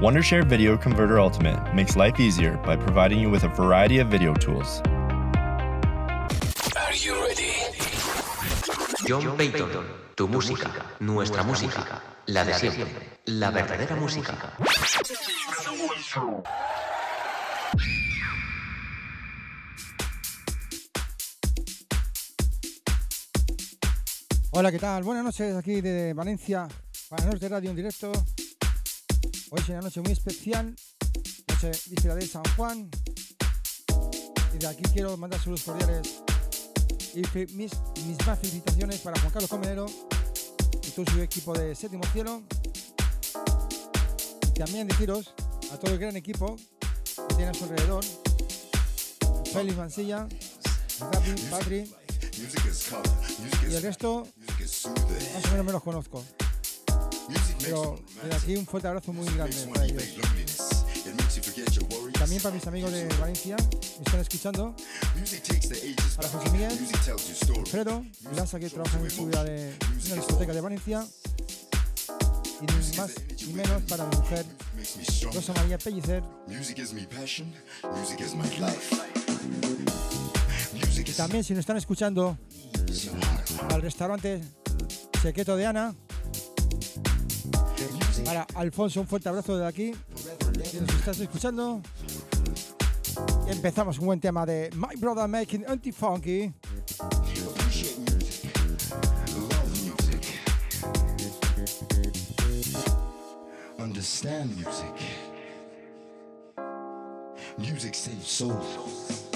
Wondershare Video Converter Ultimate makes life easier by providing you with a variety of video tools. Are you ready? John Payton, tu música, nuestra música, la de siempre, la verdadera música. Hola, ¿qué tal? Buenas noches aquí de Valencia, para Norte Radio en directo. Hoy es una noche muy especial, noche víspera de San Juan. Y de aquí quiero mandar saludos cordiales. Y mis, mis más felicitaciones para Juan Carlos Comedero y todo su equipo de Séptimo Cielo. Y también deciros a todo el gran equipo que tiene a su alrededor, Félix Mansilla, Rappi, Patri. y el resto más o menos me los conozco. Pero desde aquí un fuerte abrazo muy grande para ellos. También para mis amigos de Valencia, me están escuchando. Para José Miguel, Alfredo, Lasa que trabaja en seguridad de una discoteca de Valencia. Y más ni menos para mi mujer, Rosa María Pellicer. Y también si nos están escuchando al restaurante Secreto de Ana. Para Alfonso, un fuerte abrazo de aquí. Si nos estás escuchando. Empezamos un buen tema de My Brother Making Anti-Funky. Understand music. Music saves souls.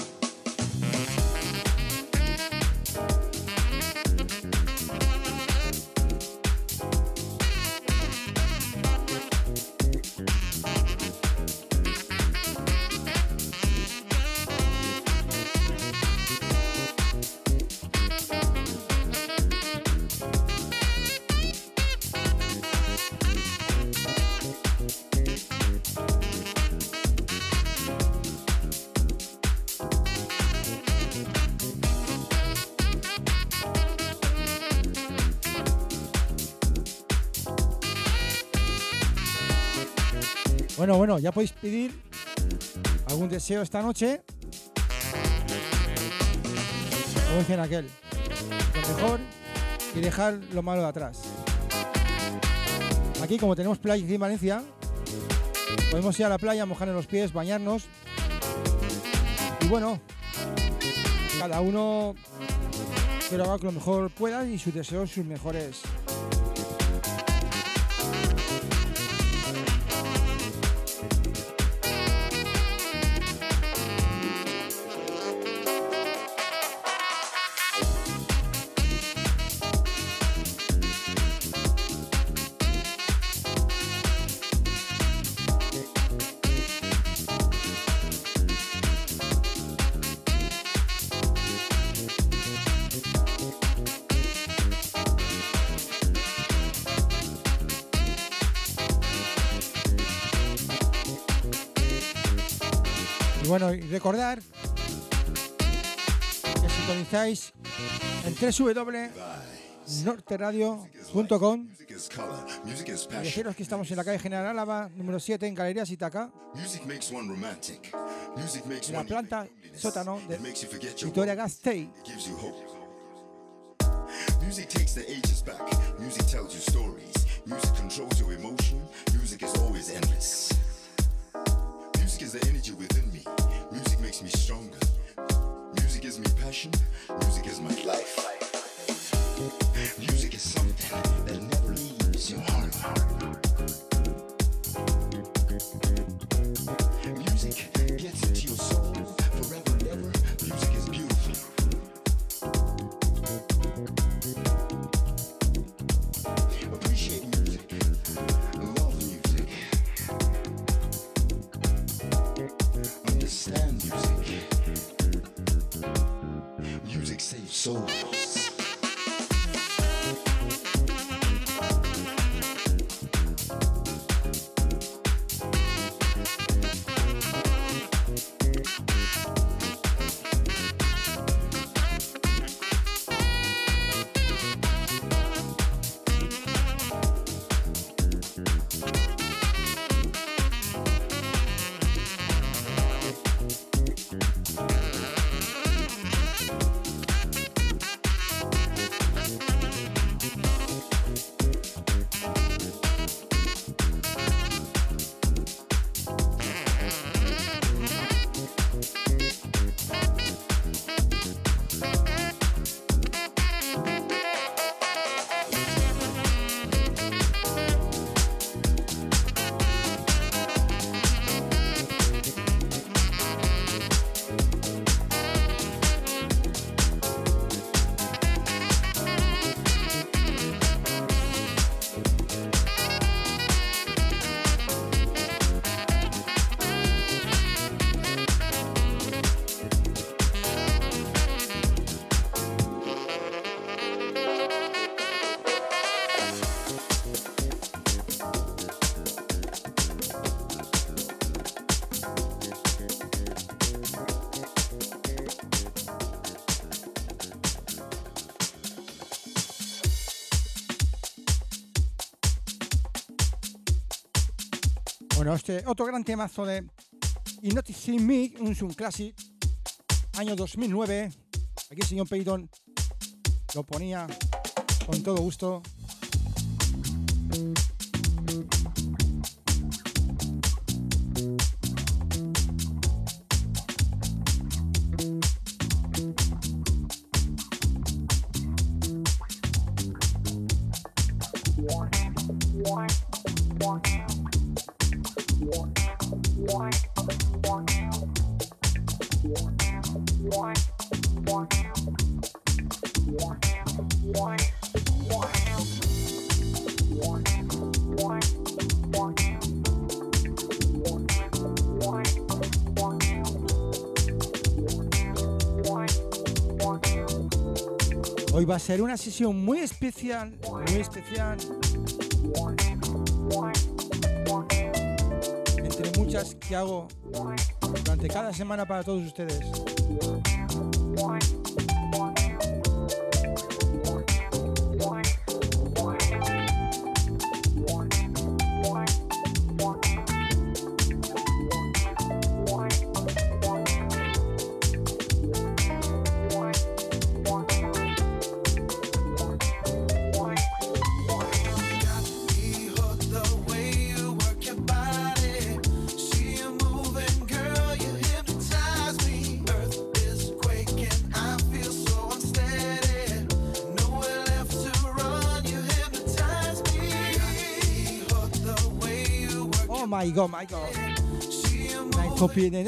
Ya podéis pedir algún deseo esta noche. Como dicen aquel, lo mejor y dejar lo malo de atrás. Aquí, como tenemos playa en Valencia, podemos ir a la playa, mojarnos los pies, bañarnos. Y bueno, cada uno que haga lo mejor pueda y sus deseos, sus mejores recordar que sintonizáis en www.norteradio.com y deciros que estamos en la calle General Álava, número 7, en Galerías Itaca, en la planta sótano de Victoria Gastei. Music takes the ages back. Music tells you stories. Music controls your emotion. Music is always endless. Music is the energy within me. Makes me stronger. Music gives me passion. Music is my life. Music is something that Music Este otro gran temazo de Hypnotizing Me, un, un classic, año 2009. Aquí el señor Peyton lo ponía con todo gusto. Ser una sesión muy especial, muy especial. Entre muchas que hago durante cada semana para todos ustedes. my god, my god. Nel copiene.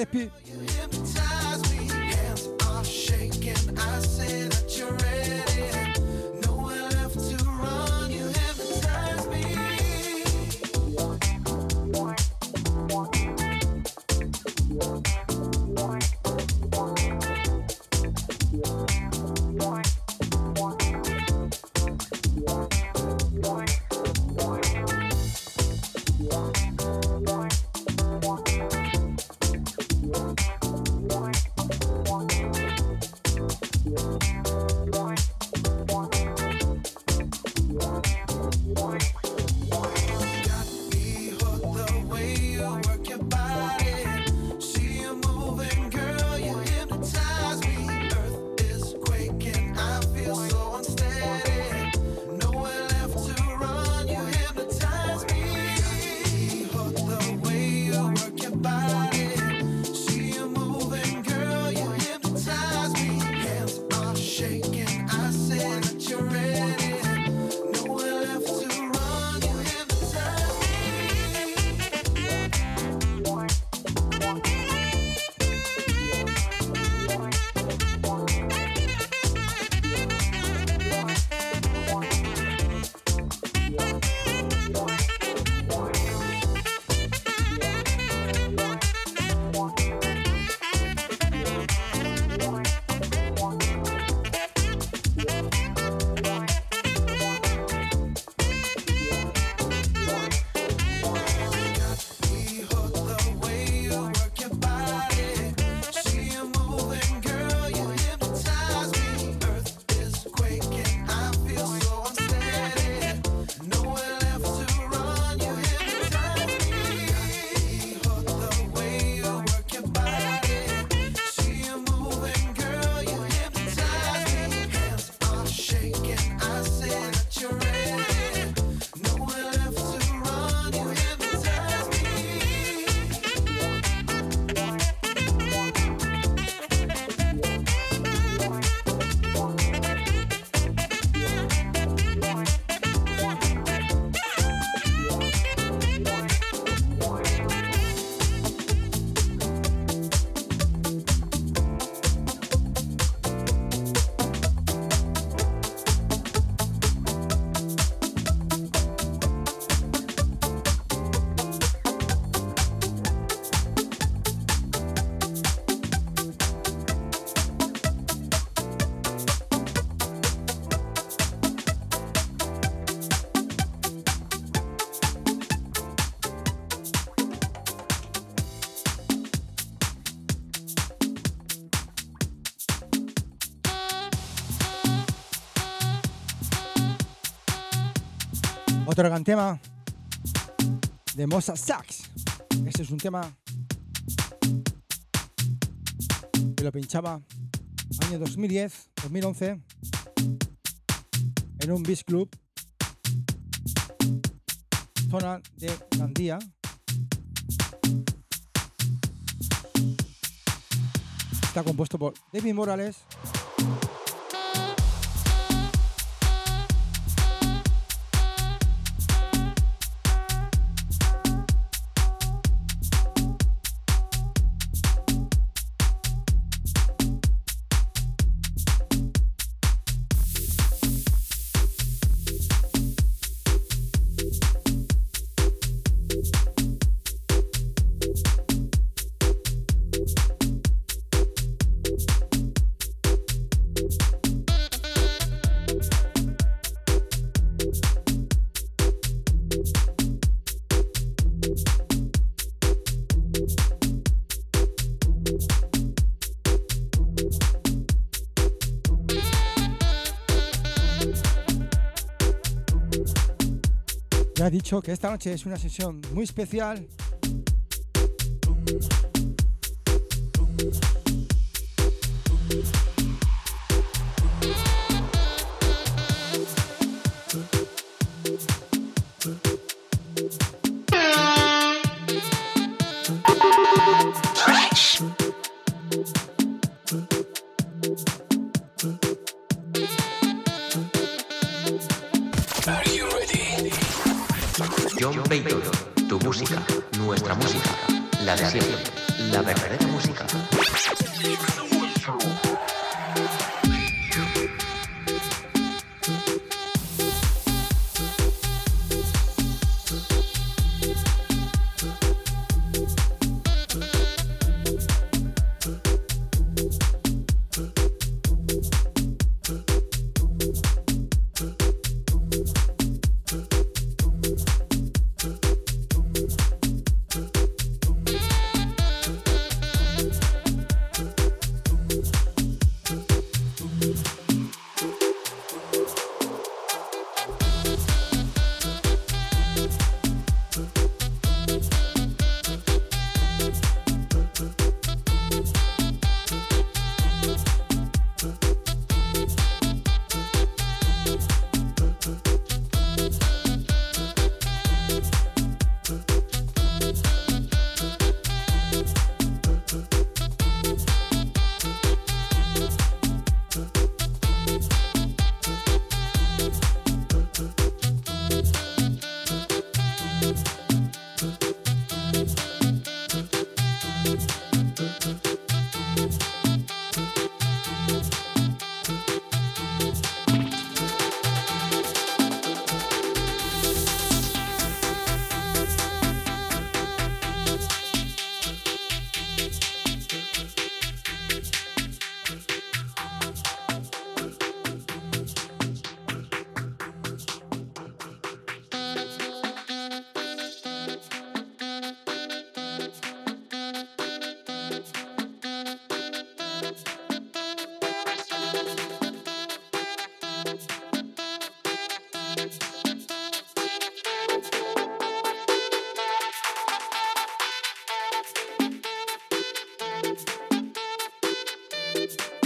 Otro gran tema de Mosa Sax. Este es un tema que lo pinchaba año 2010, 2011 en un beach club zona de Gandía. Está compuesto por David Morales, dicho que esta noche es una sesión muy especial. Bye.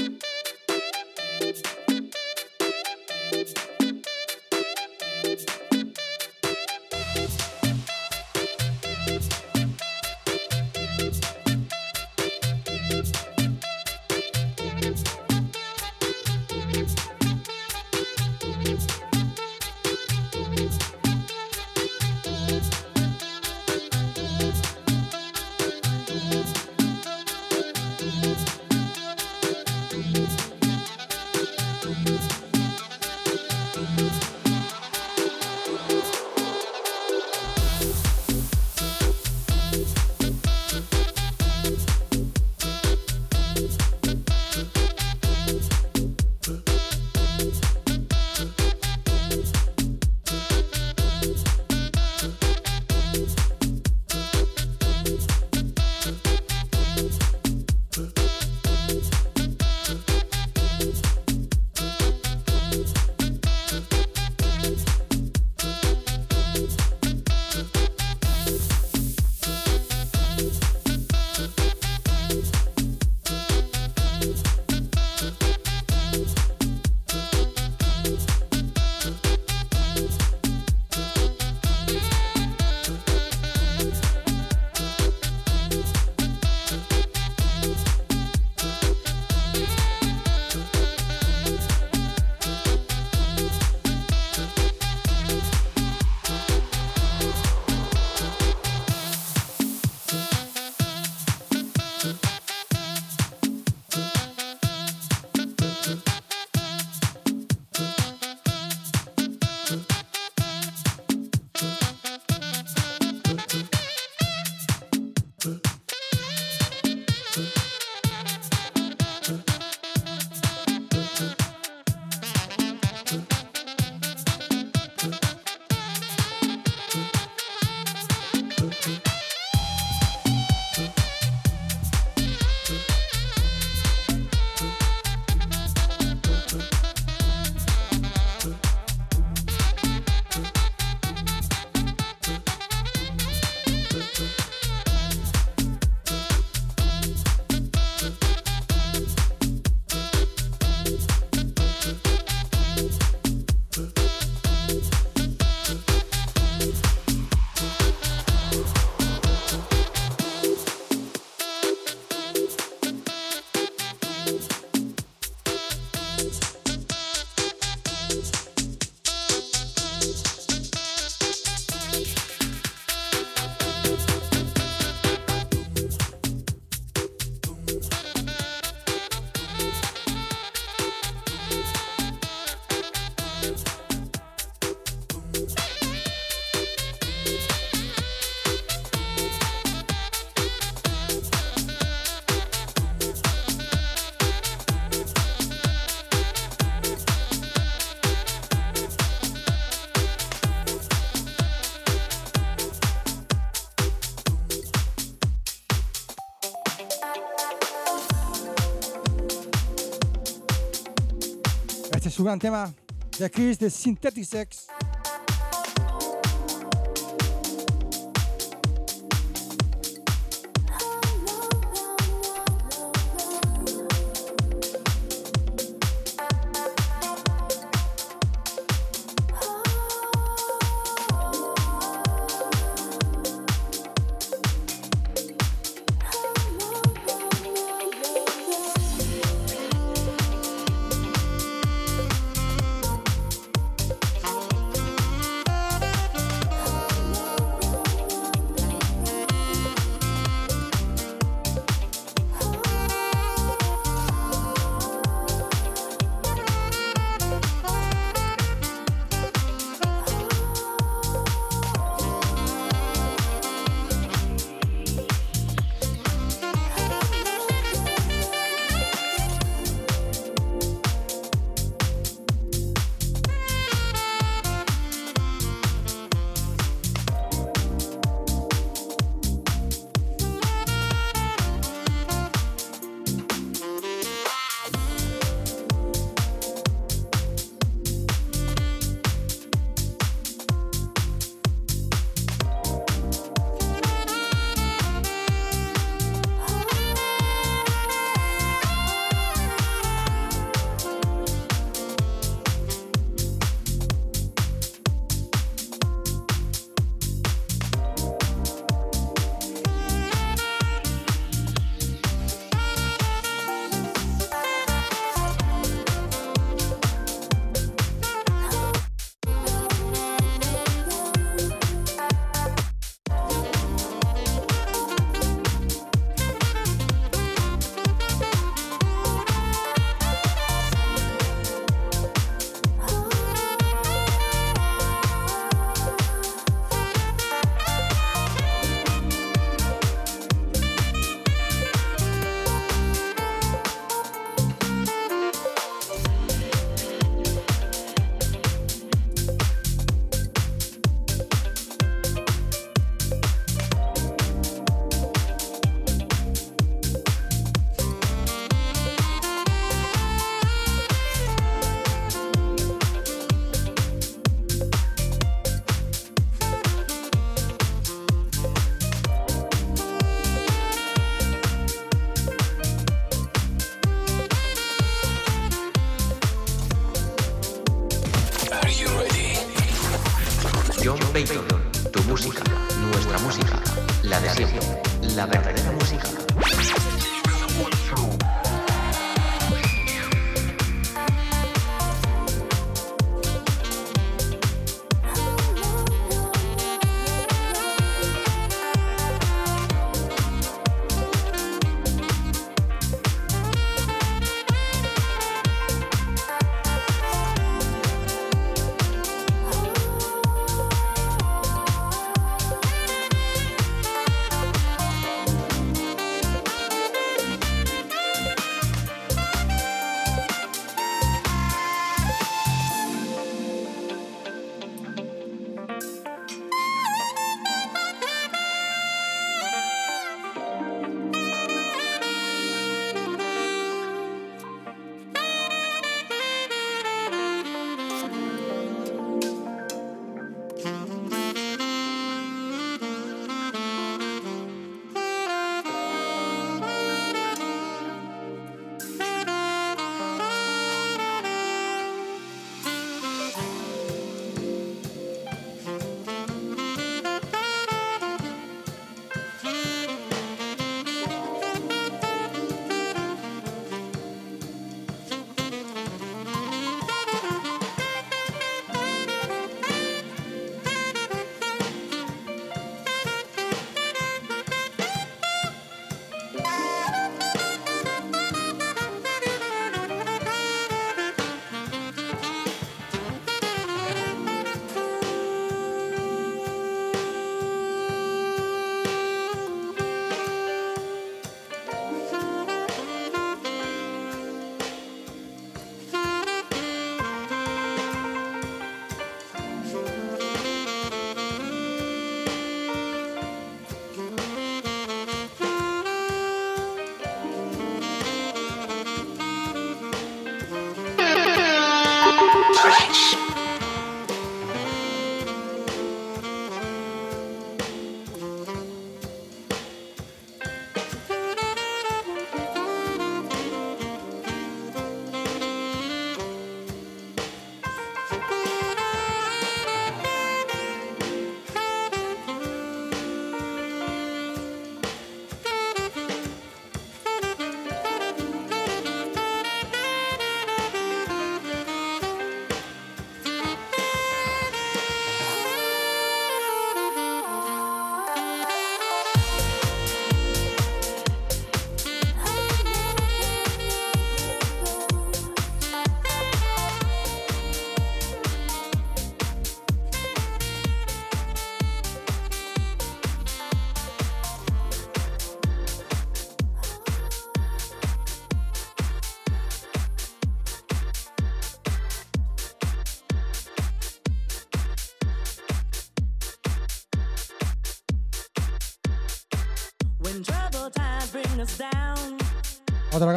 Su gran tema de Chris de Synthetic Sex.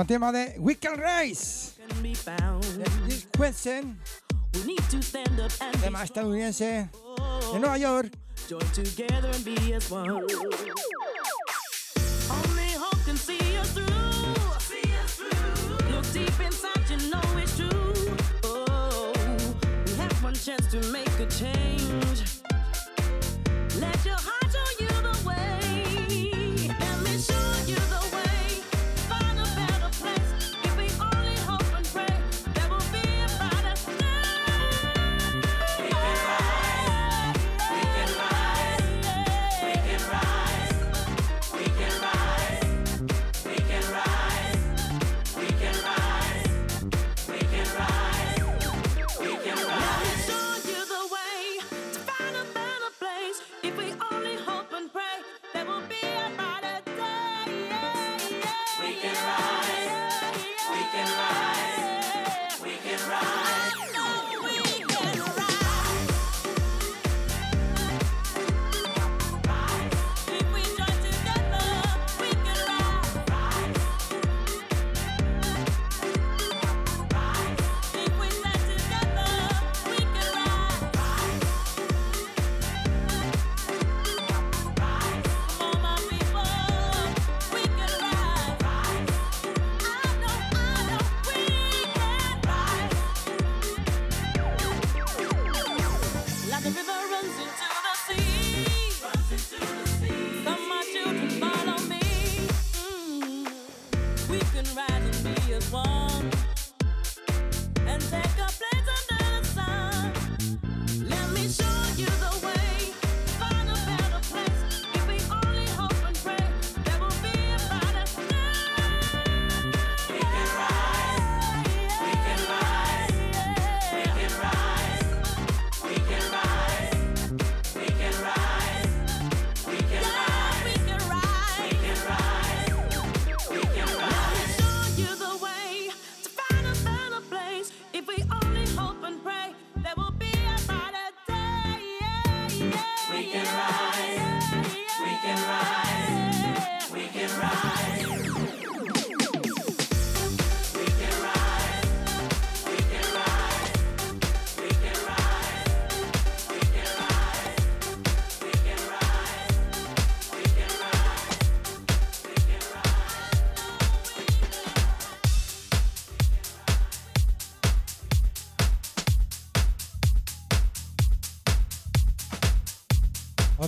Más de We Can. This Question. Tema estadounidense de Nueva York.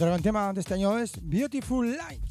Gran tema de este año es Beautiful Light.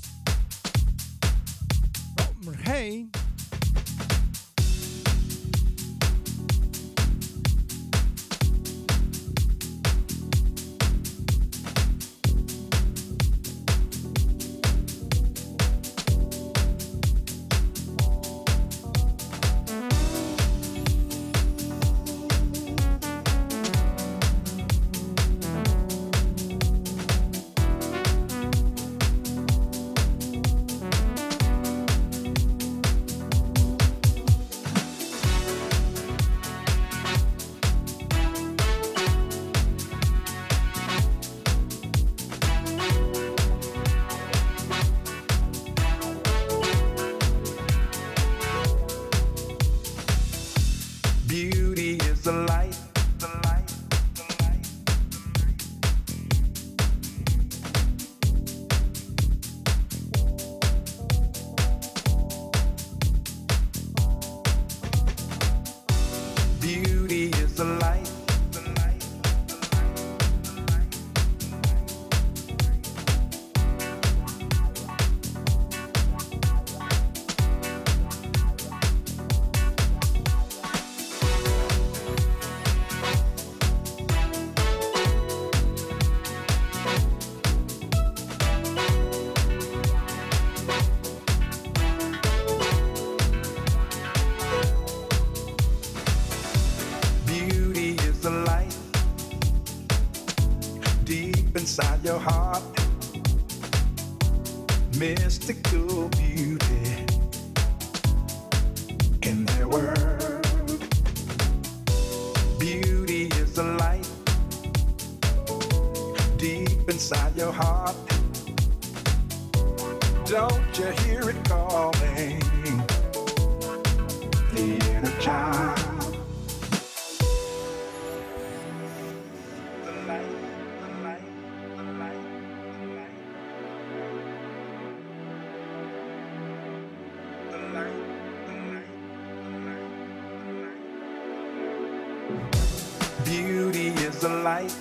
Beauty is the light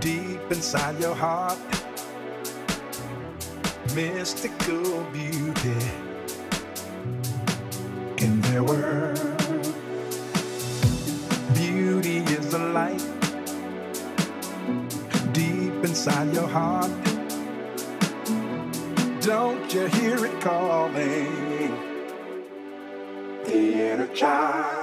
deep inside your heart. Mystical beauty in their world. Beauty is the light deep inside your heart. Don't you hear it calling? The inner child.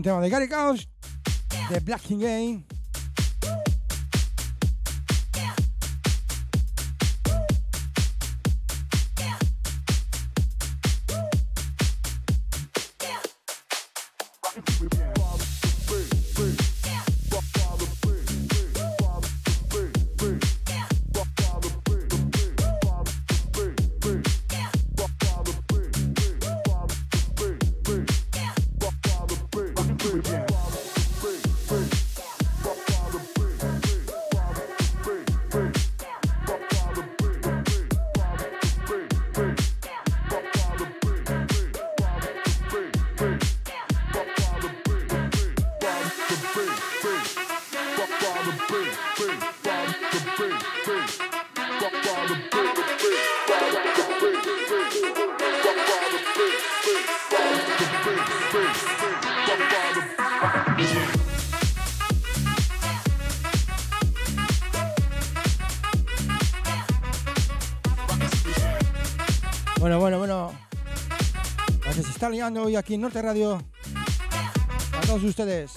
Un tema de Gary Gauss, de Black King Game. Liando hoy aquí en Norte Radio. A todos ustedes.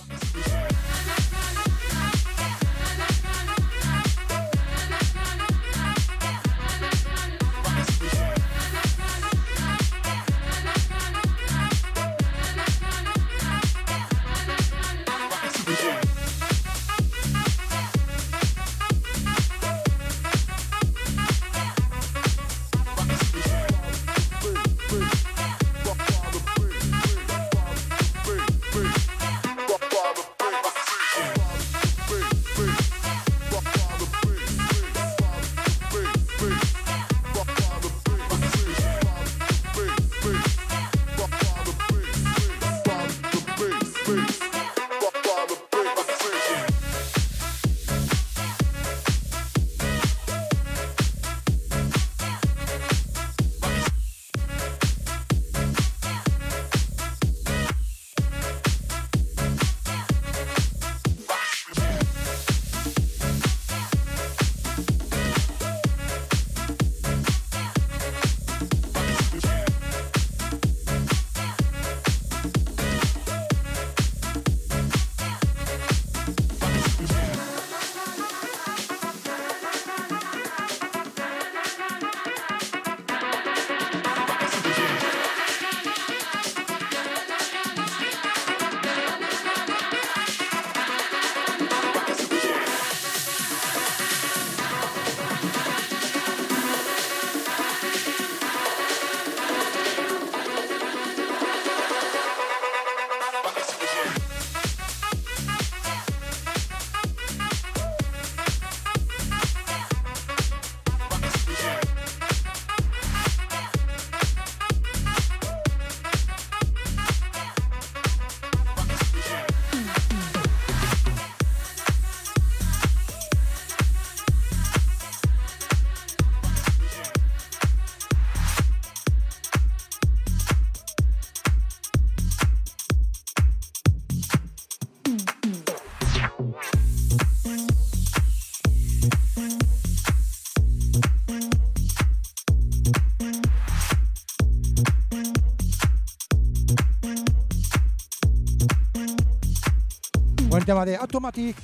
de Automatic.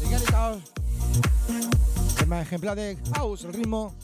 De Get It tema ejemplar de House, el ritmo.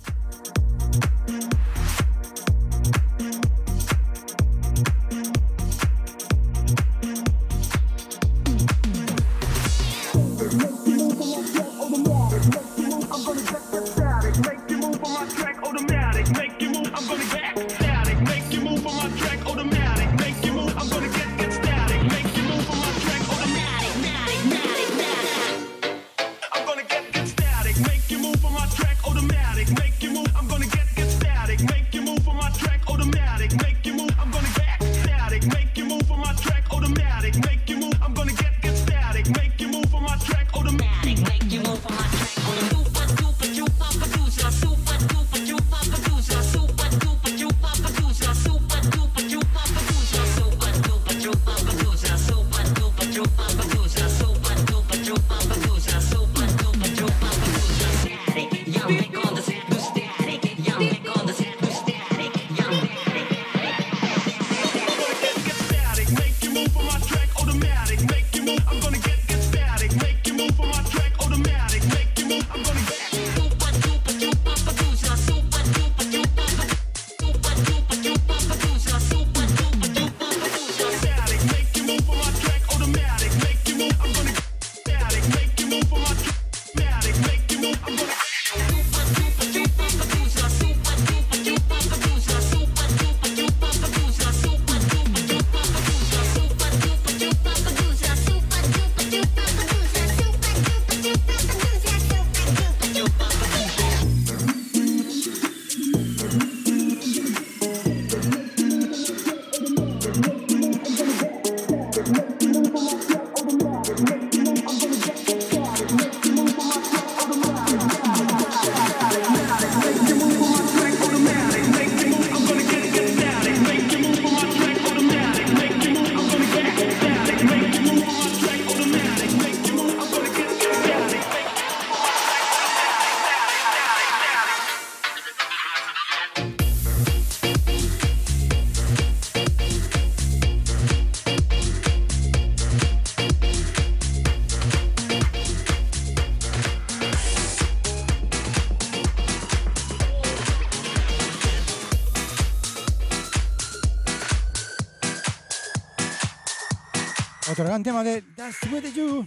gran tema de That's What You.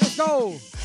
Let's go.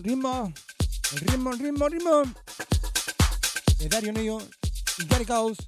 el ritmo, el ritmo, el ritmo, el ritmo de Dario Neo y Gary Caos.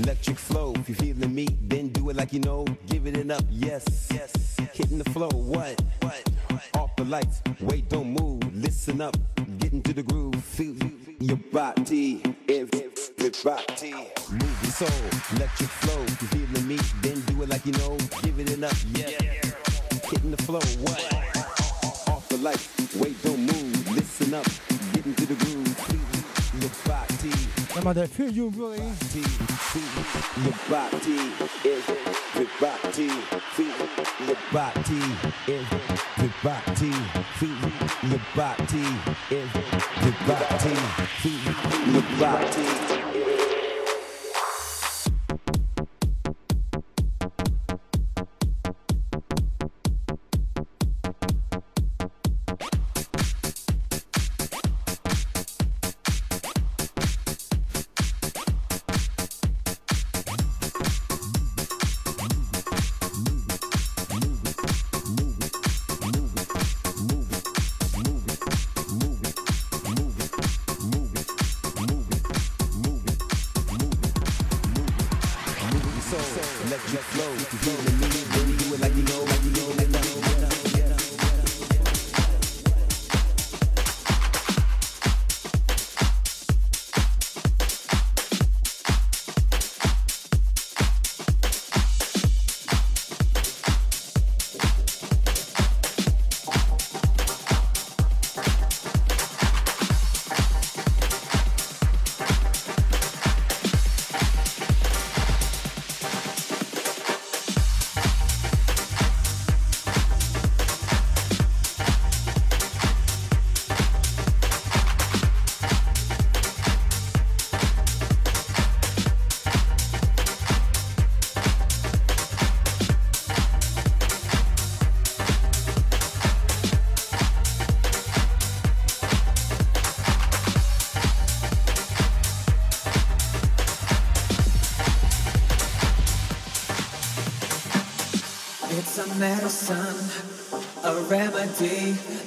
Let you party, if the party, feel the party. let's, let's.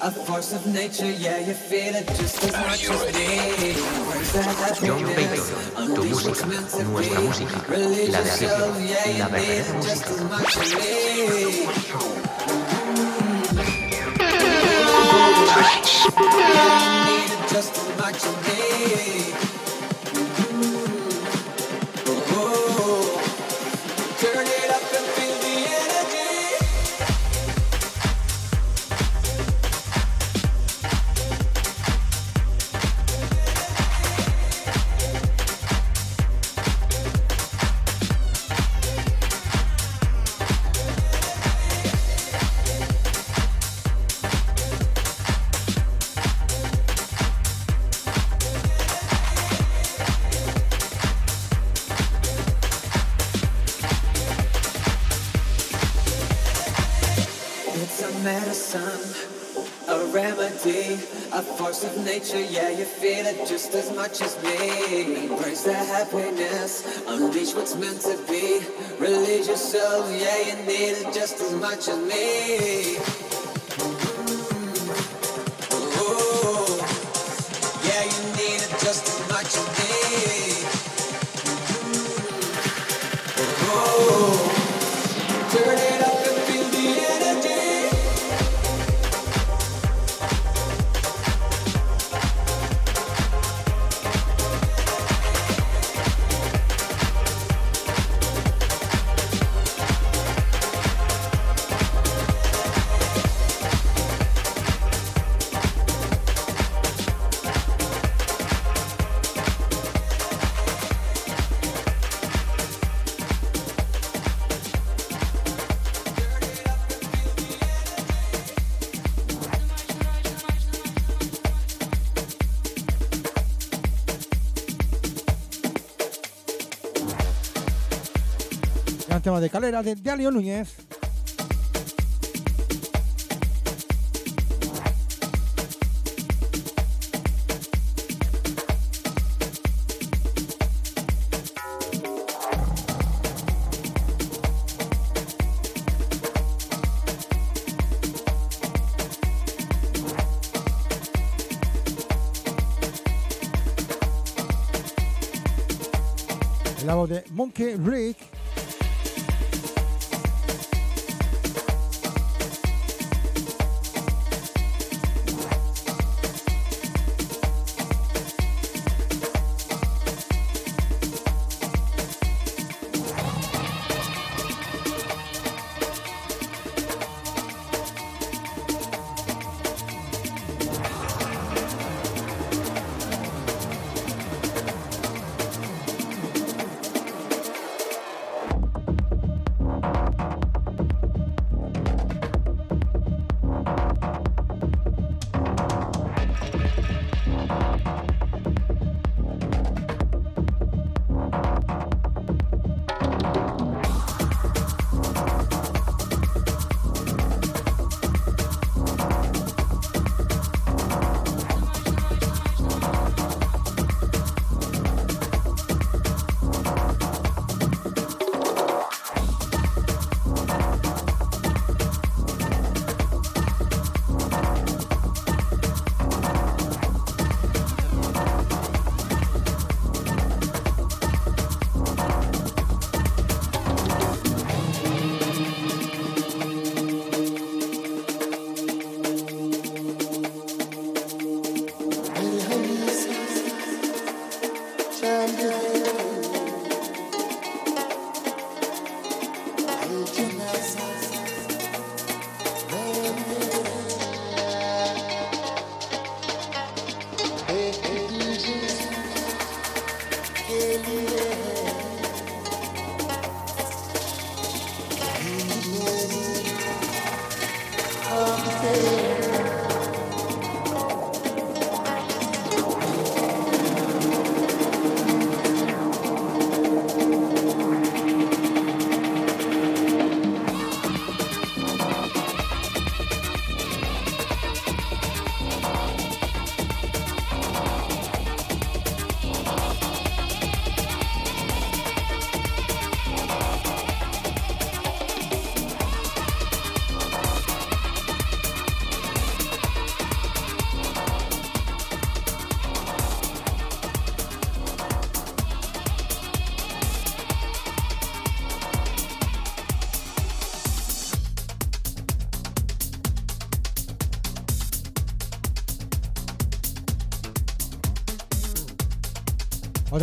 A force of nature. Yeah, you feel it just as much as me. John Payton, tu música, nuestra música, la de la verdadera música. just as much as me. Nature. Yeah, you feel it just as much as me. Embrace the happiness, unleash what's meant to be. Release yourself, yeah, you need it just as much as me. De calera de Dalio Núñez. La voz de Monkey Rick.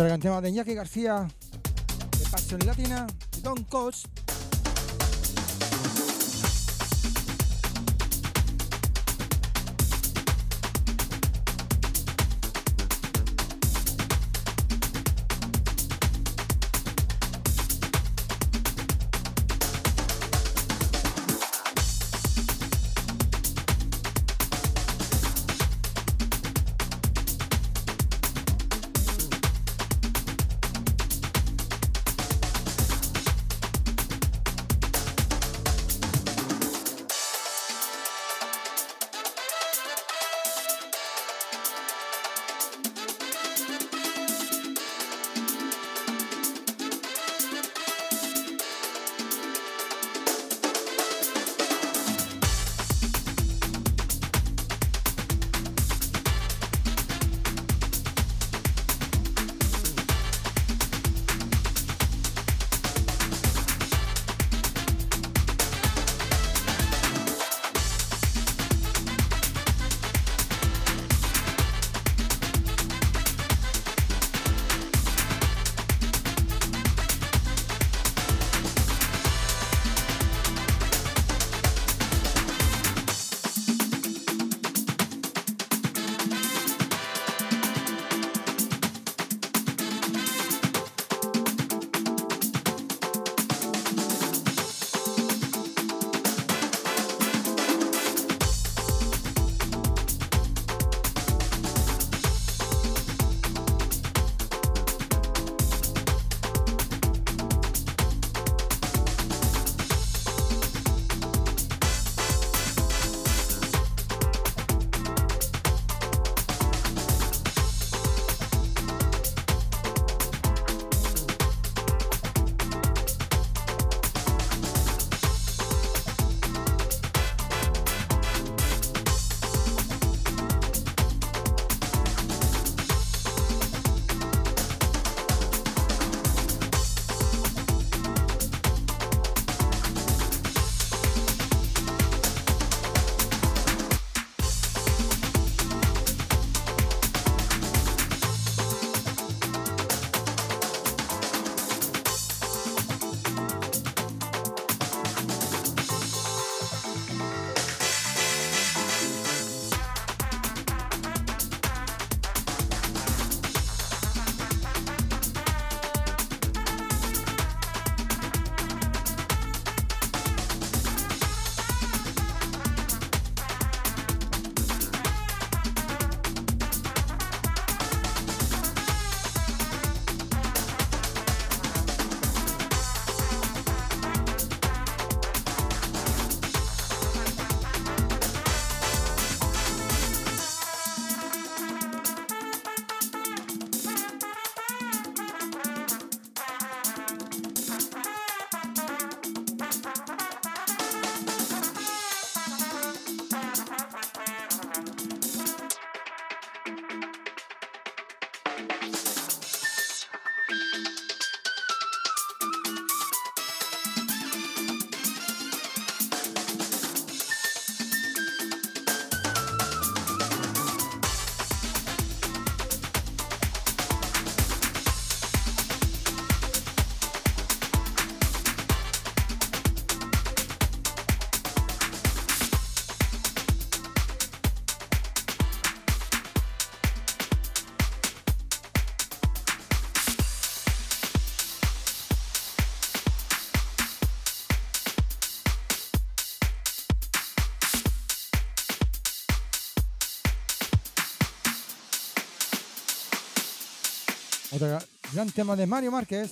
Gran tema de Iñaki García, de Pasión Latina, Don Coach. Otro gra- gran tema de Mario Márquez.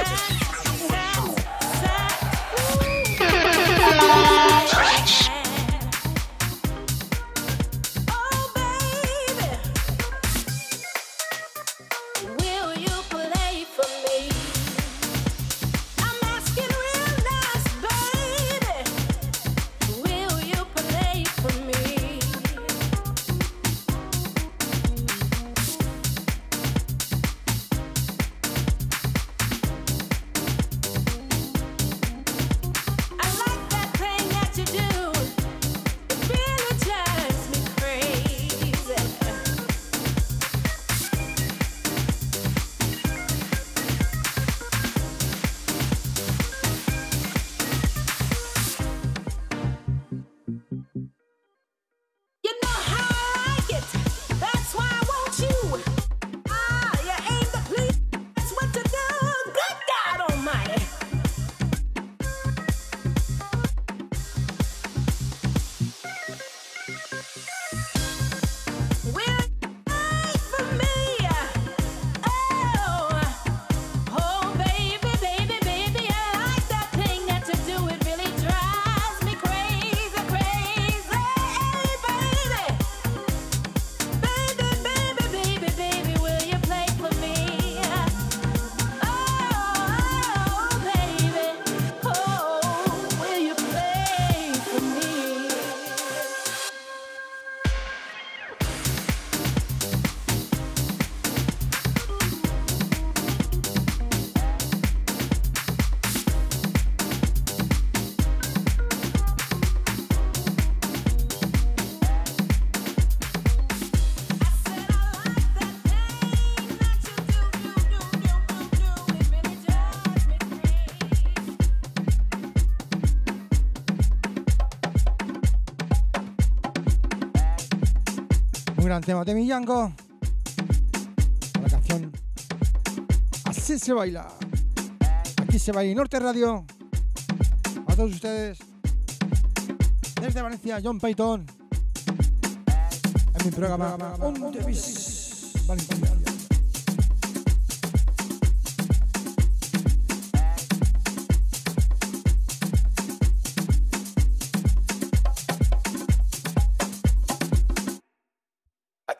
Gran tema de Millango. La canción Así se baila. Aquí se baila Norte Radio. A todos ustedes. Desde Valencia, John Payton. En mi programa Valencia.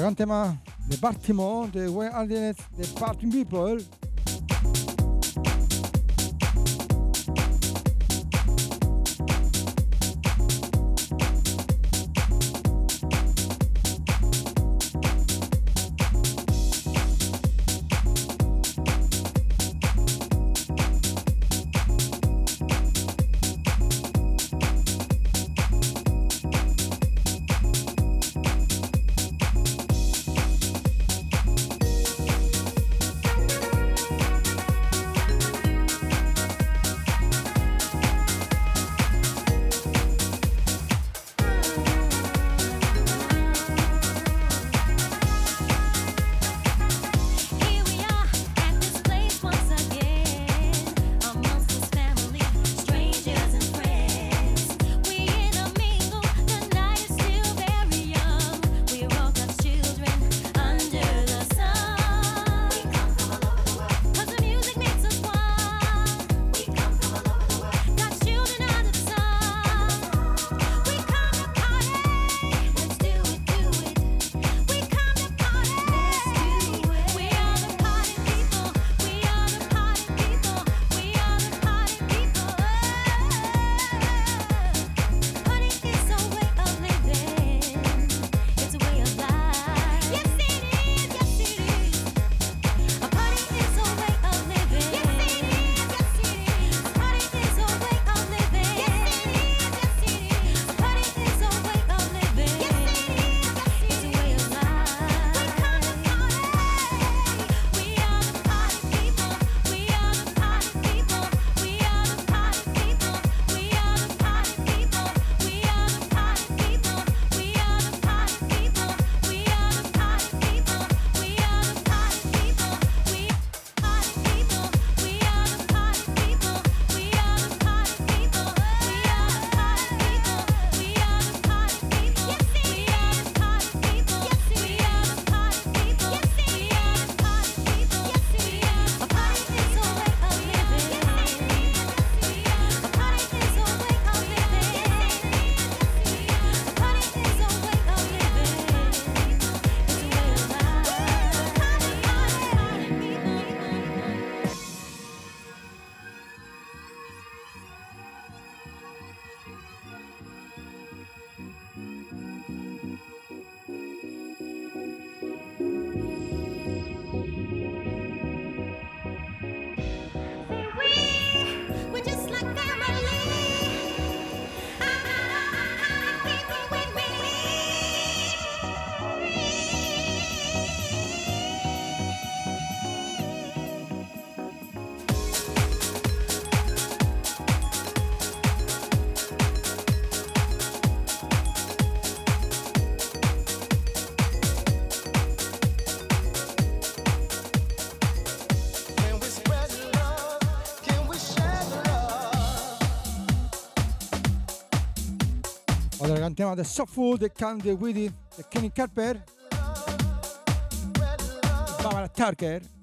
gran tema de Baltimore, de Where Are the, the Parting People. Andiamo ad Soft Food e Candy Witty e Kenny Carper. Barbara Tarker.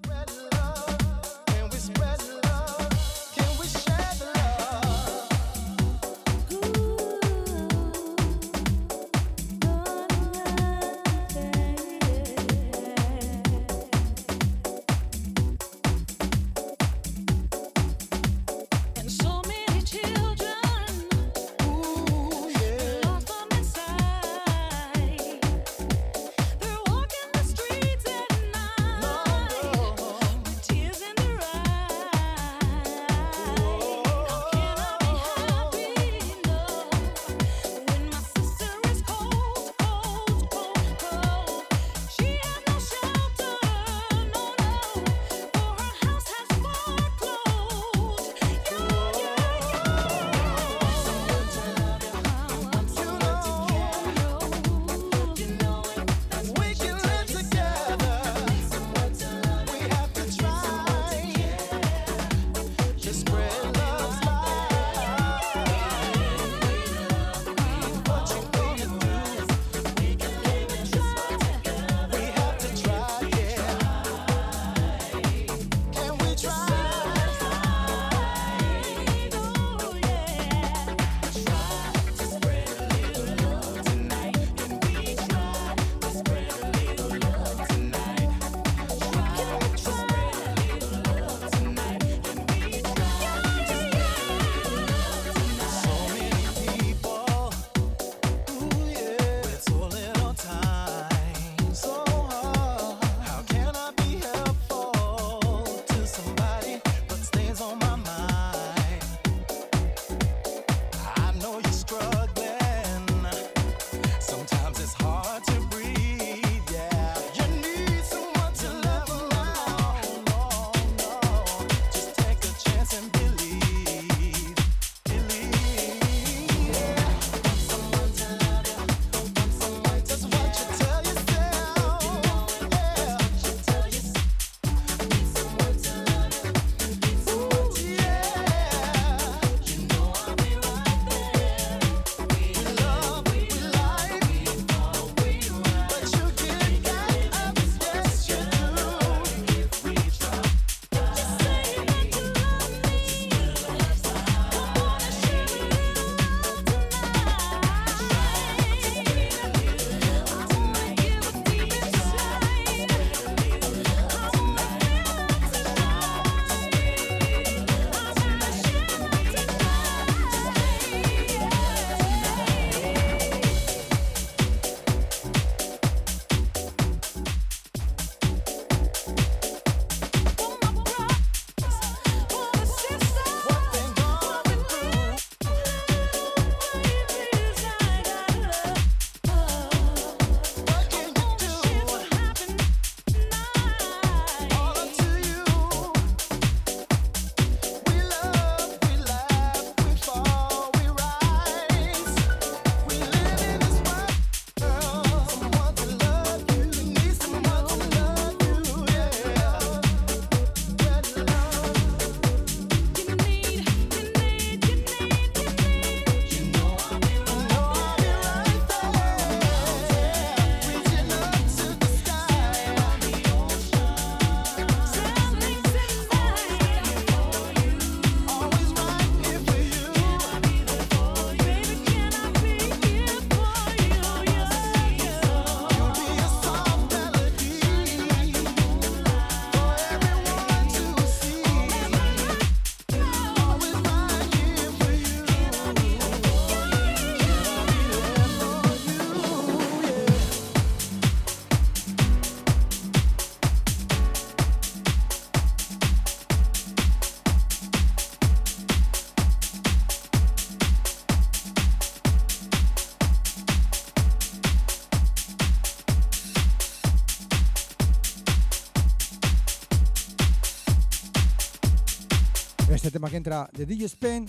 este tema que entra de DJ Spain,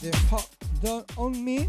de Hot Dog On Me.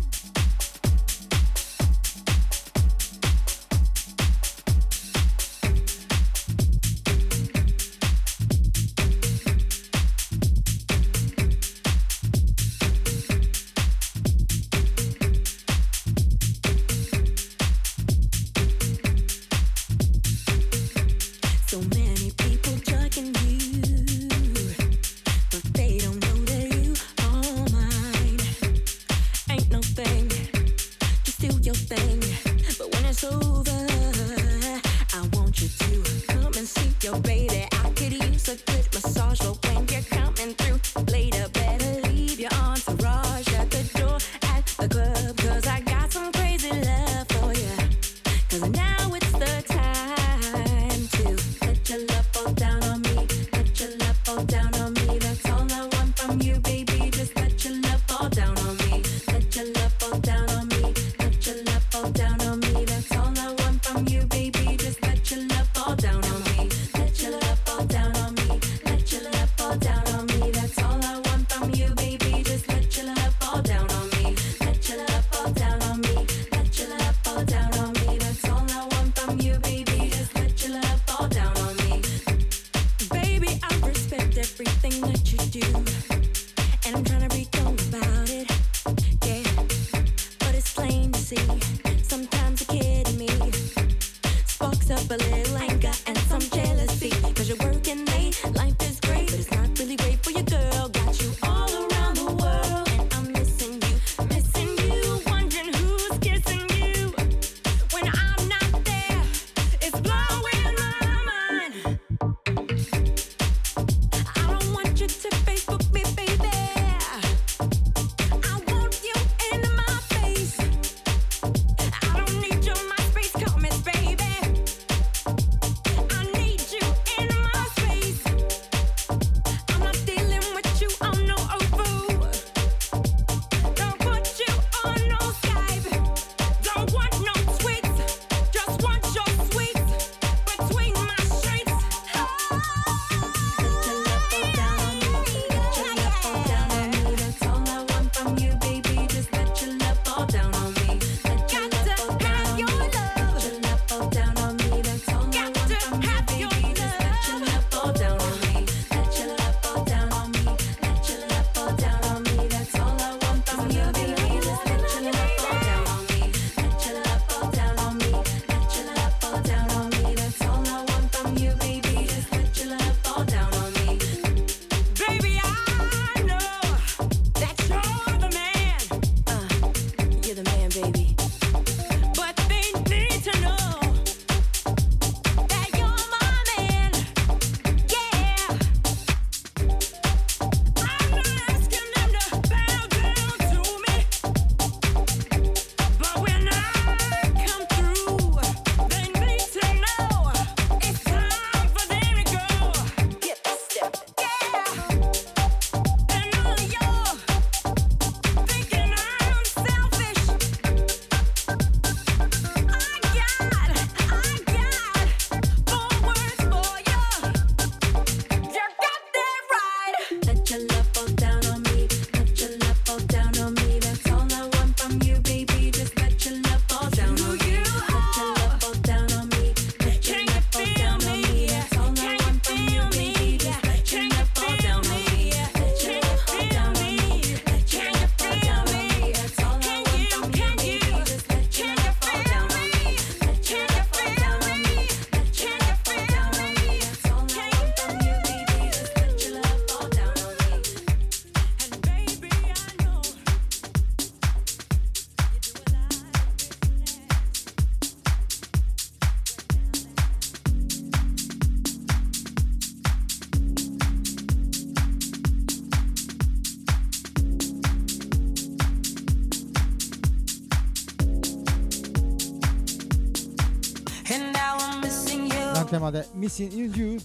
Missing in You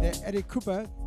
de Eric Cooper.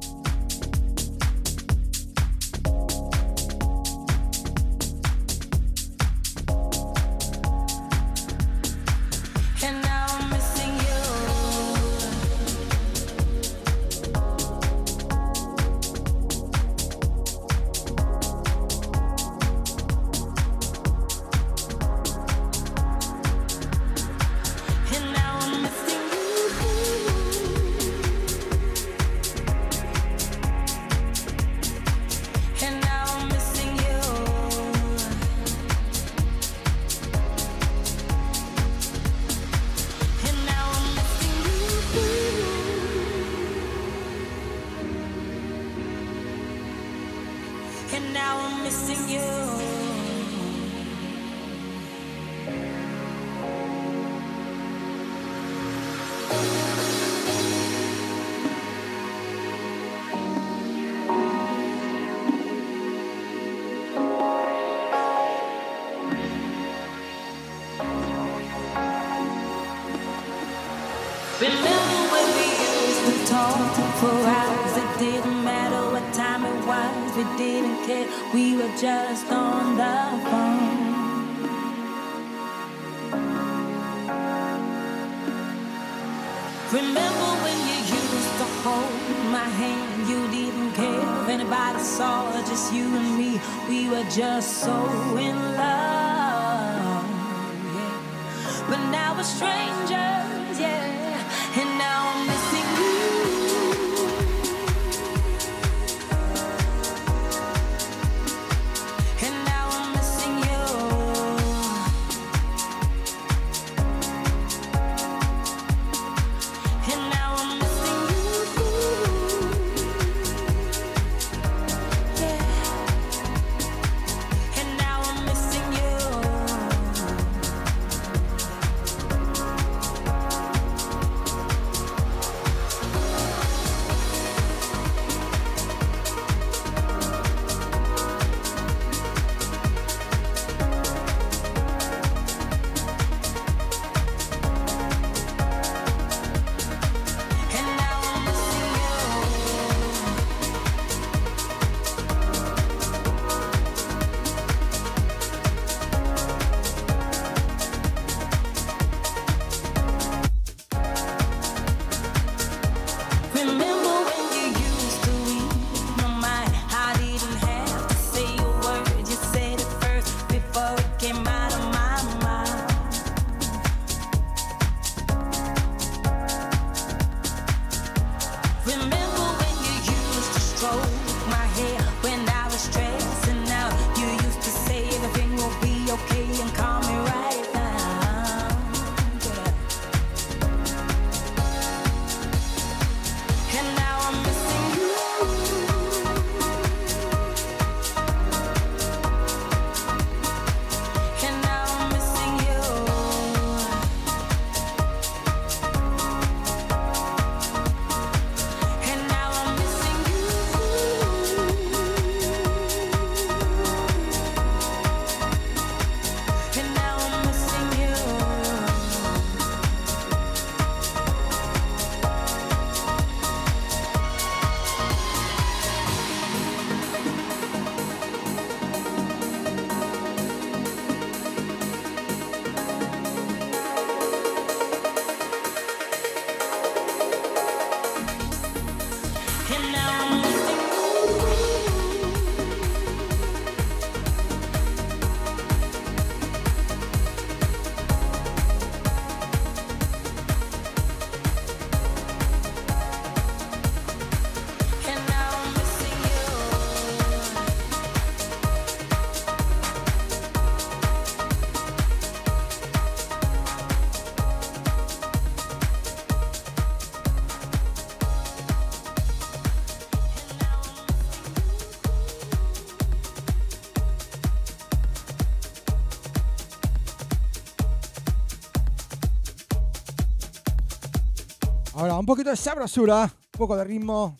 just un poquito de sabrosura, un poco de ritmo,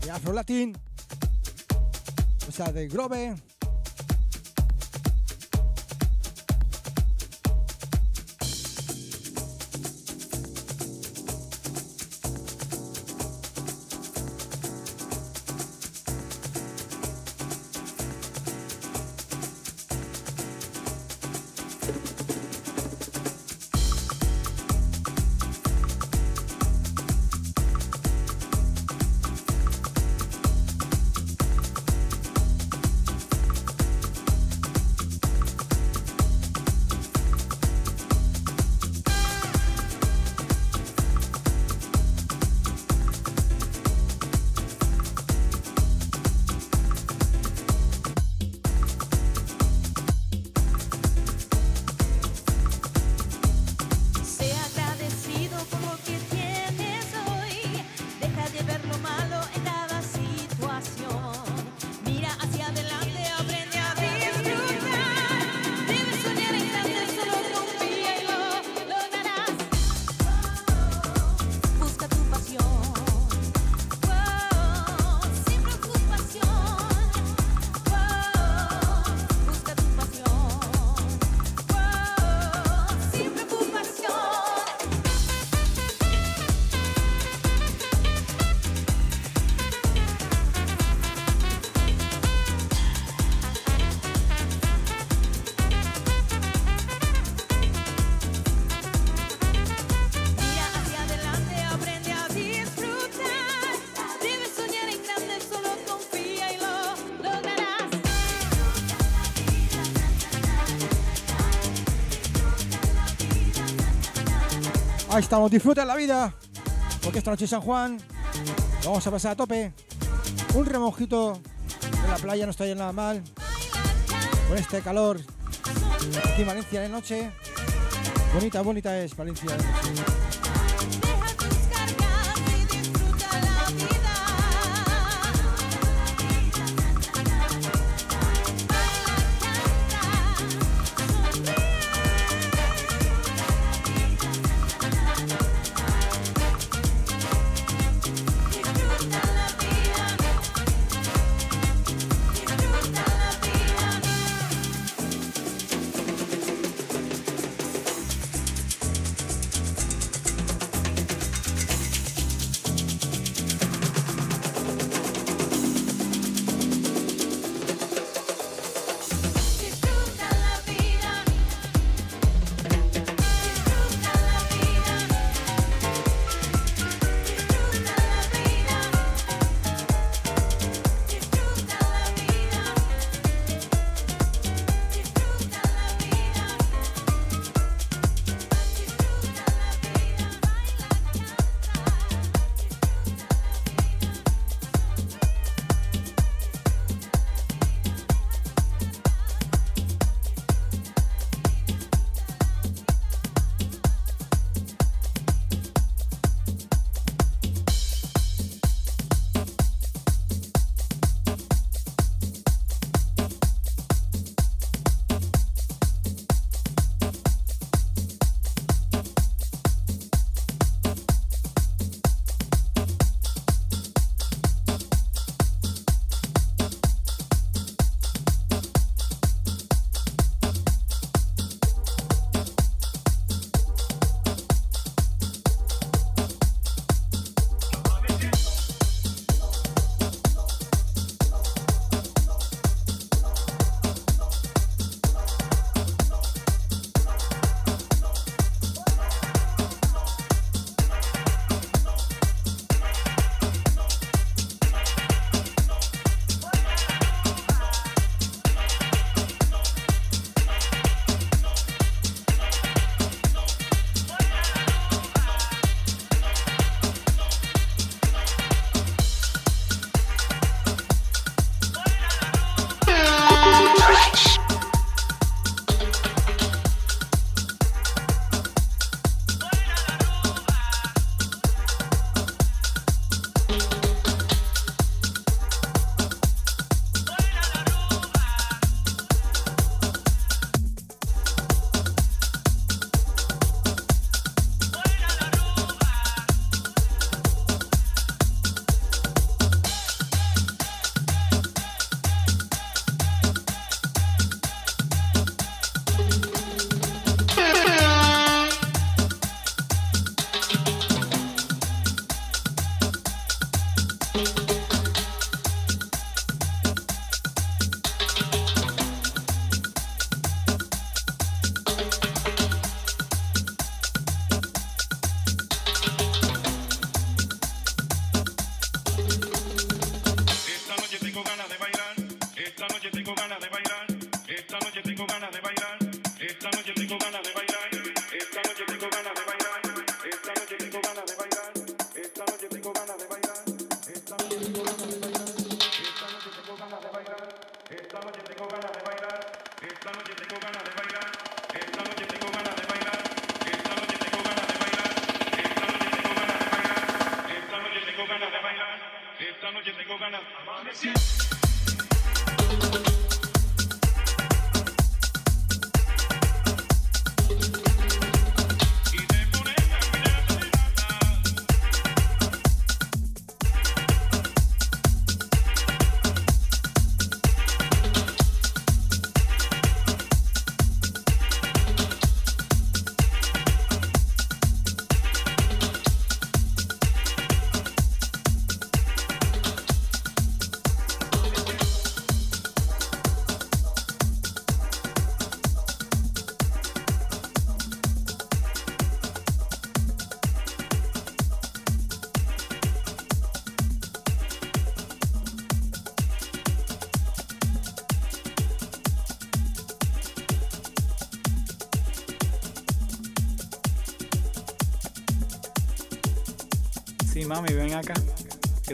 de afro latín, o sea, de grove. Ahí estamos, disfruta la vida. Porque esta noche en San Juan vamos a pasar a tope. Un remojito en la playa no está bien nada mal. Con este calor. Aquí en Valencia de noche. Bonita, bonita es Valencia.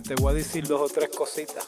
te voy a decir dos o tres cositas.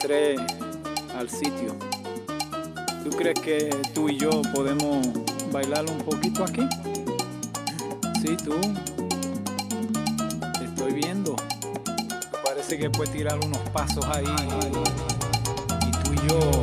entré al sitio. ¿Tú crees que tú y yo podemos bailar un poquito aquí? Sí, tú. Te estoy viendo. Parece que puedes tirar unos pasos ahí. Y tú y yo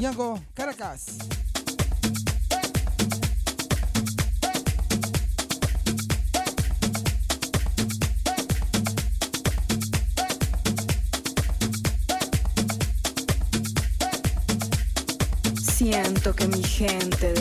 Iñango, Caracas. Siento que mi gente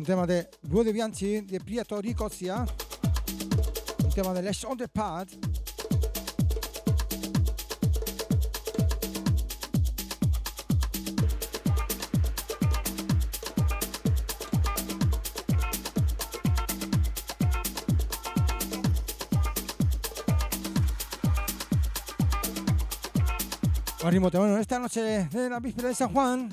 un tema de Rudy Bianchi de Prieto Ricozia. Un tema de Les on the Pad. Ritmo, bueno, esta noche de la víspera de San Juan.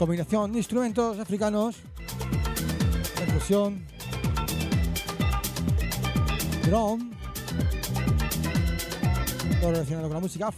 Combinación de instrumentos africanos, percusión, drum, todo relacionado con la música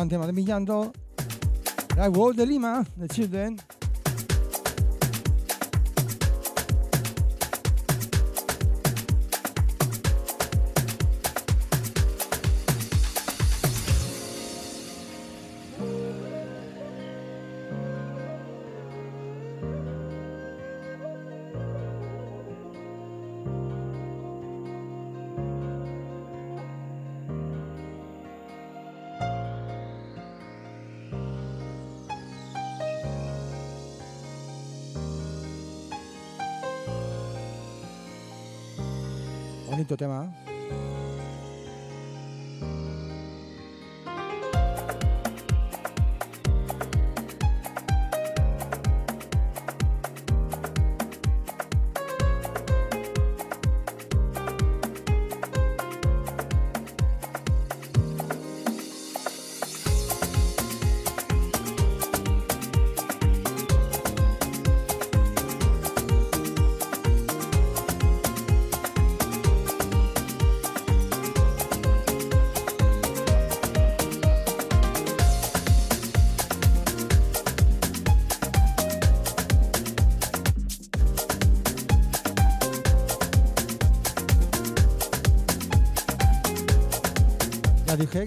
afro, Robert. Otro gran tema de Millando. La World de Lima, de Children. Bonito tema.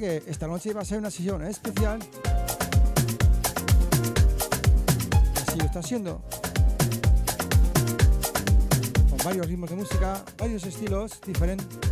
Que esta noche iba a ser una sesión especial. Así lo está siendo. Con varios ritmos de música, varios estilos diferentes.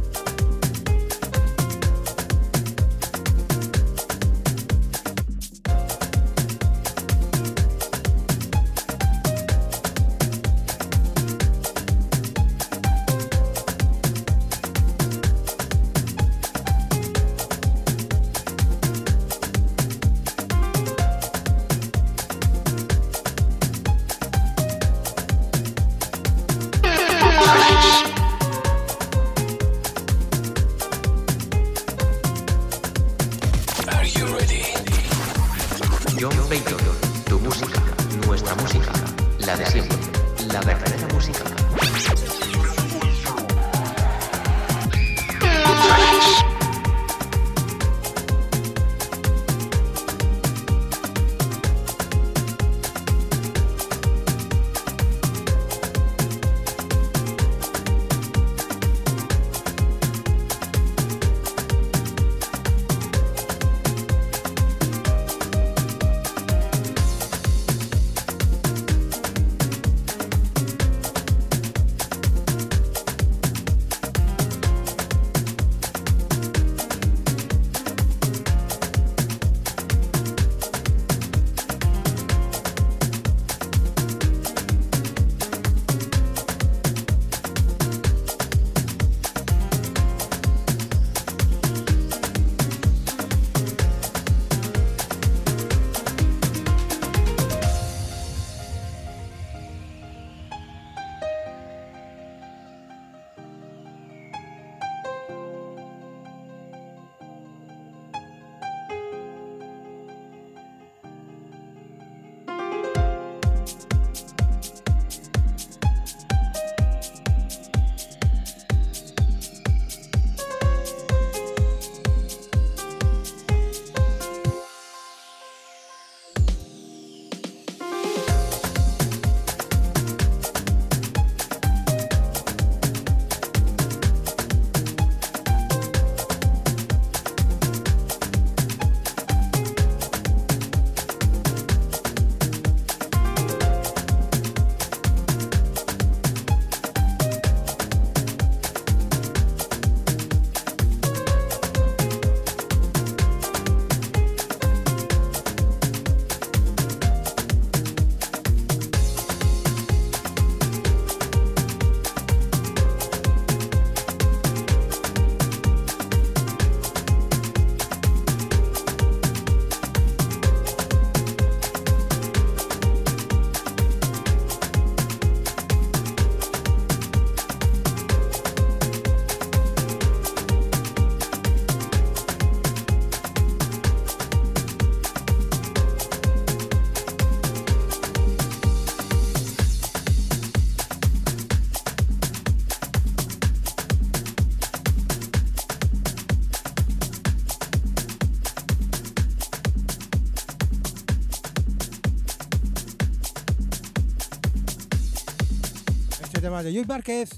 De Joy Márquez.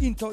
Into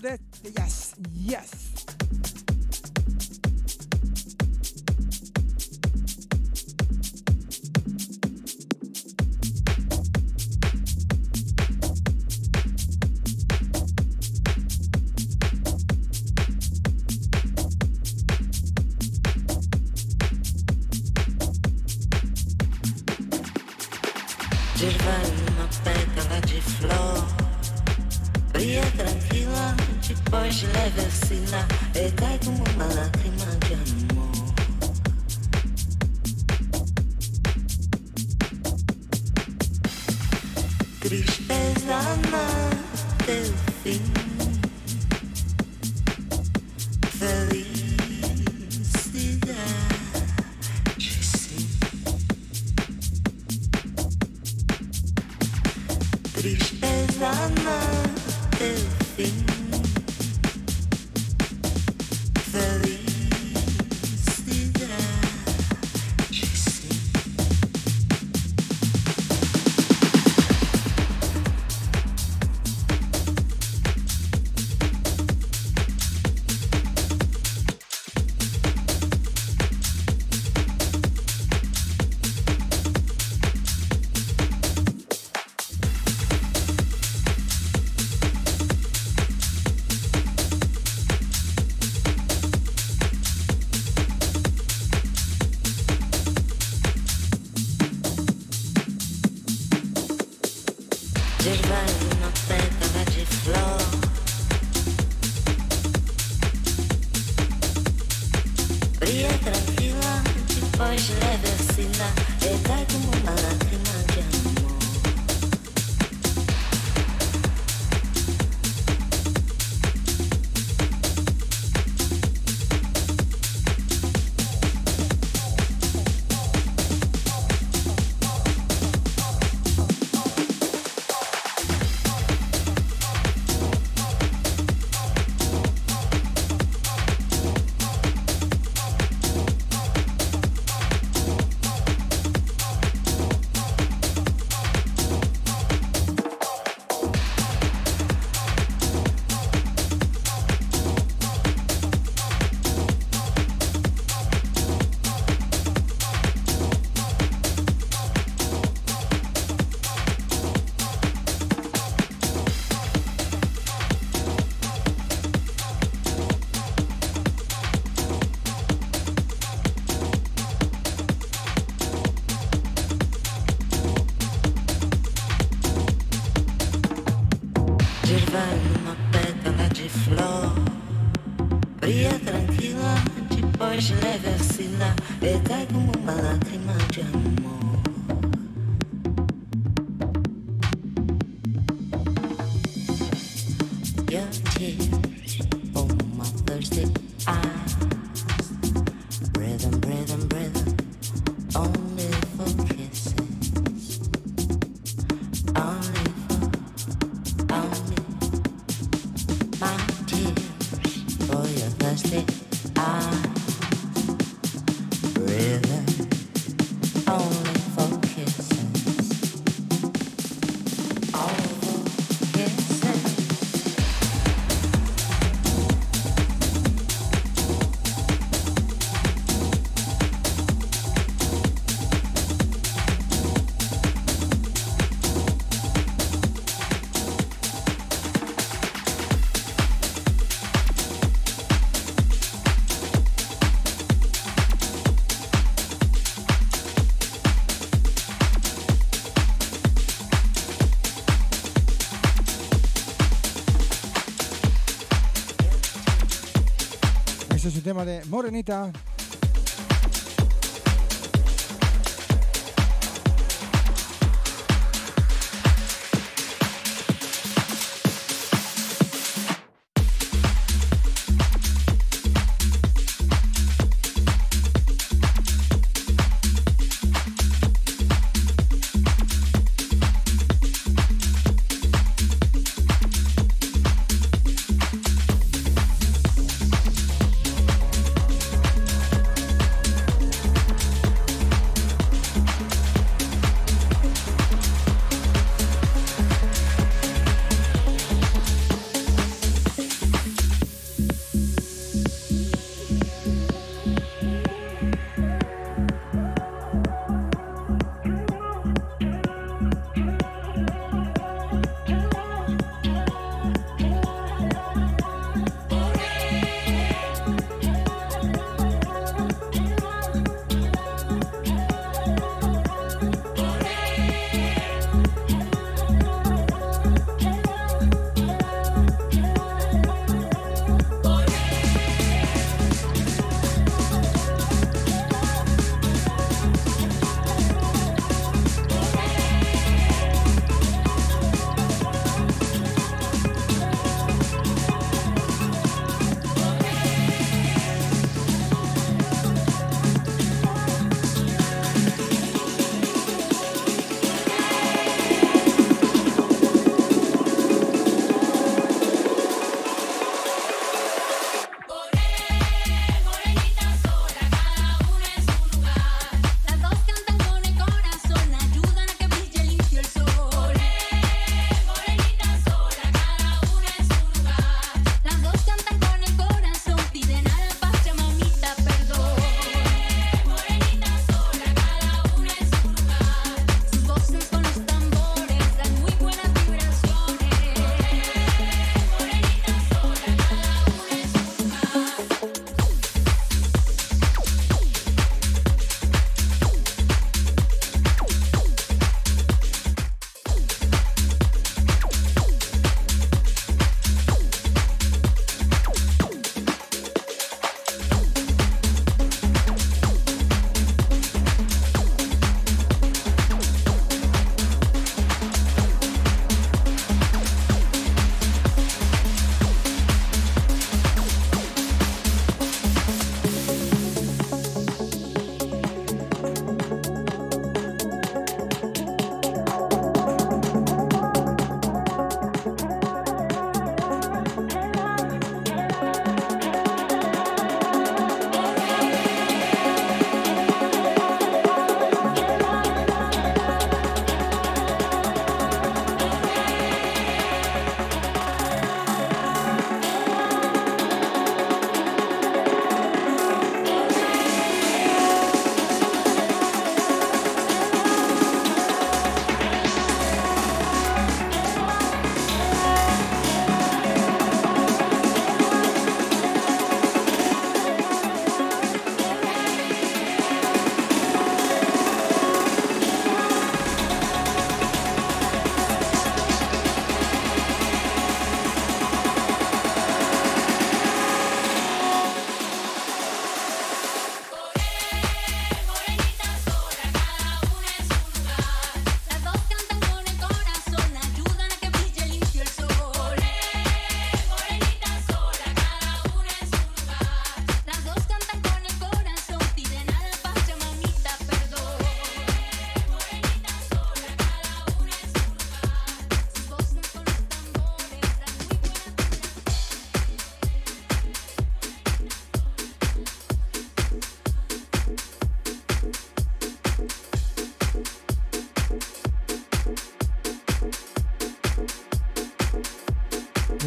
tema de Morenita.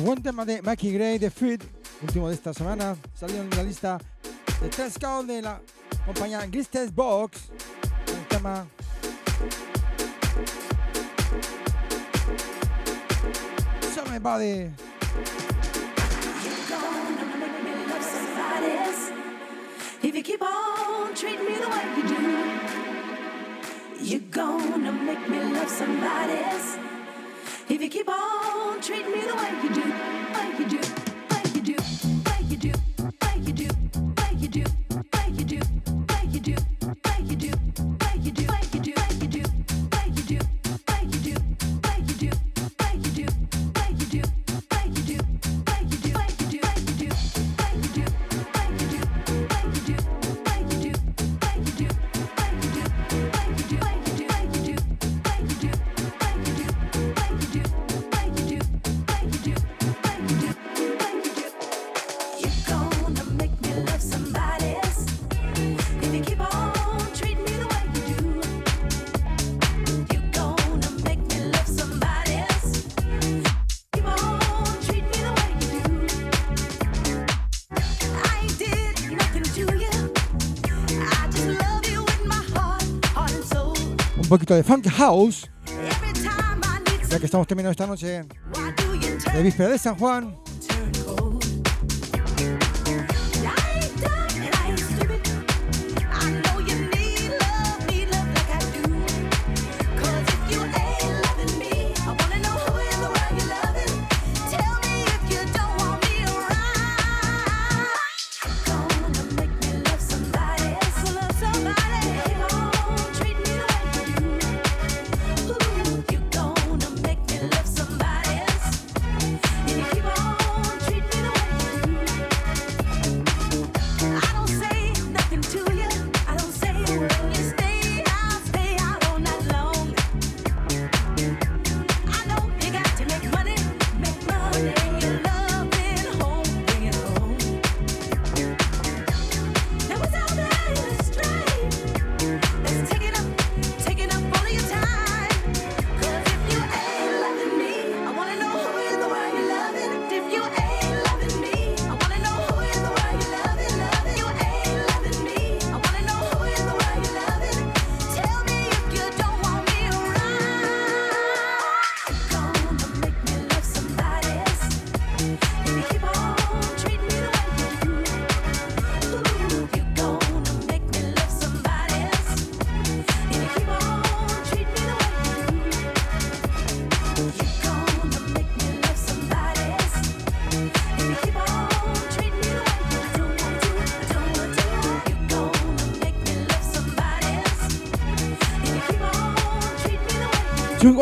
buen tema de Mackie Gray de Fit, último de esta semana, salió en la lista de tres count de la compañía Gristes Box. El tema Somebody. If you keep on treating me the way you do, you're gonna make me love somebody else. If you keep on treating me the way you do, poquito de Funk House. Ya que estamos terminando esta noche de víspera de San Juan.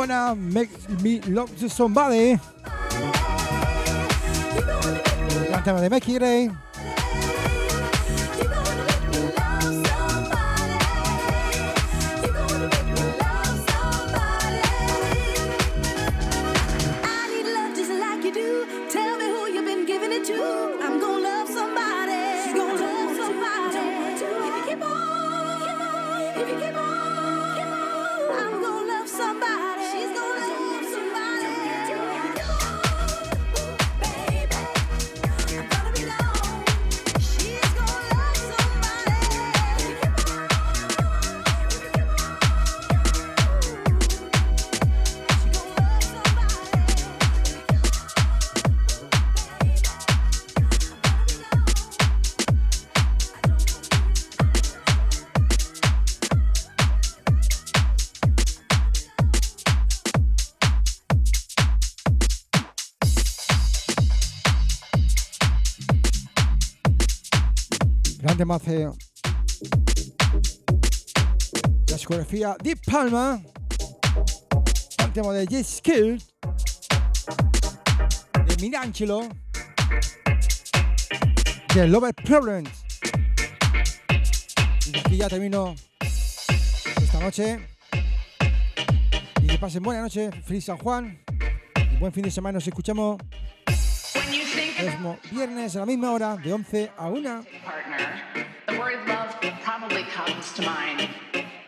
You gonna make me love to somebody. Un tema de Becky Gray. Temazo. La discografía Deep Palma. Un tema de J. Skill. De Mirangelo. De Lover Problems. Y aquí ya termino esta noche. Y que pasen buena noche. Feliz San Juan. Y buen fin de semana. Nos escuchamos. próximo viernes a la misma hora, de 11 a 1. Probably comes to mind,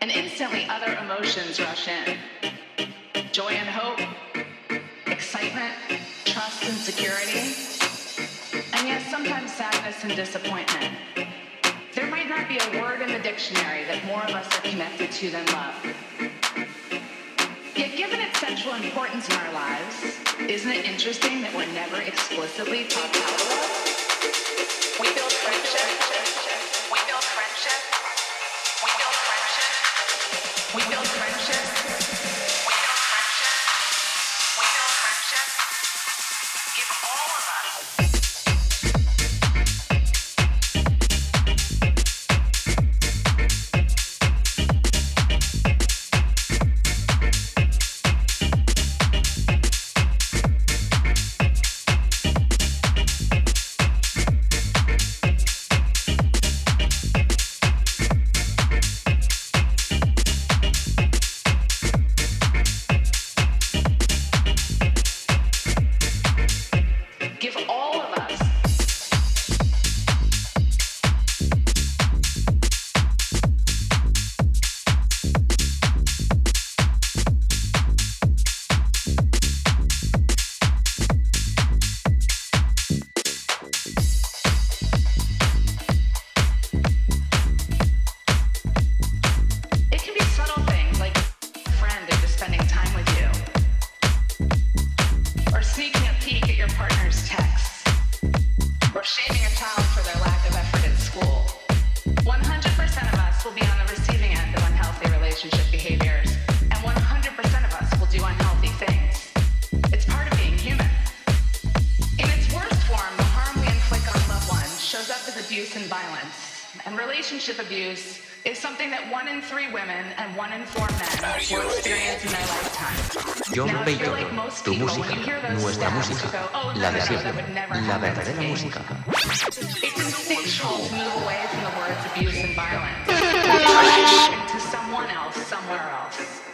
and instantly other emotions rush in joy and hope, excitement, trust and security, and yes, sometimes sadness and disappointment. There might not be a word in the dictionary that more of us are connected to than love. Yet, given its central importance in our lives, isn't it interesting that we're never explicitly taught how to love? We build friendship. Música, oh, la de siempre, la verdadera música. To move away from the words abuse and violence to someone else, somewhere else.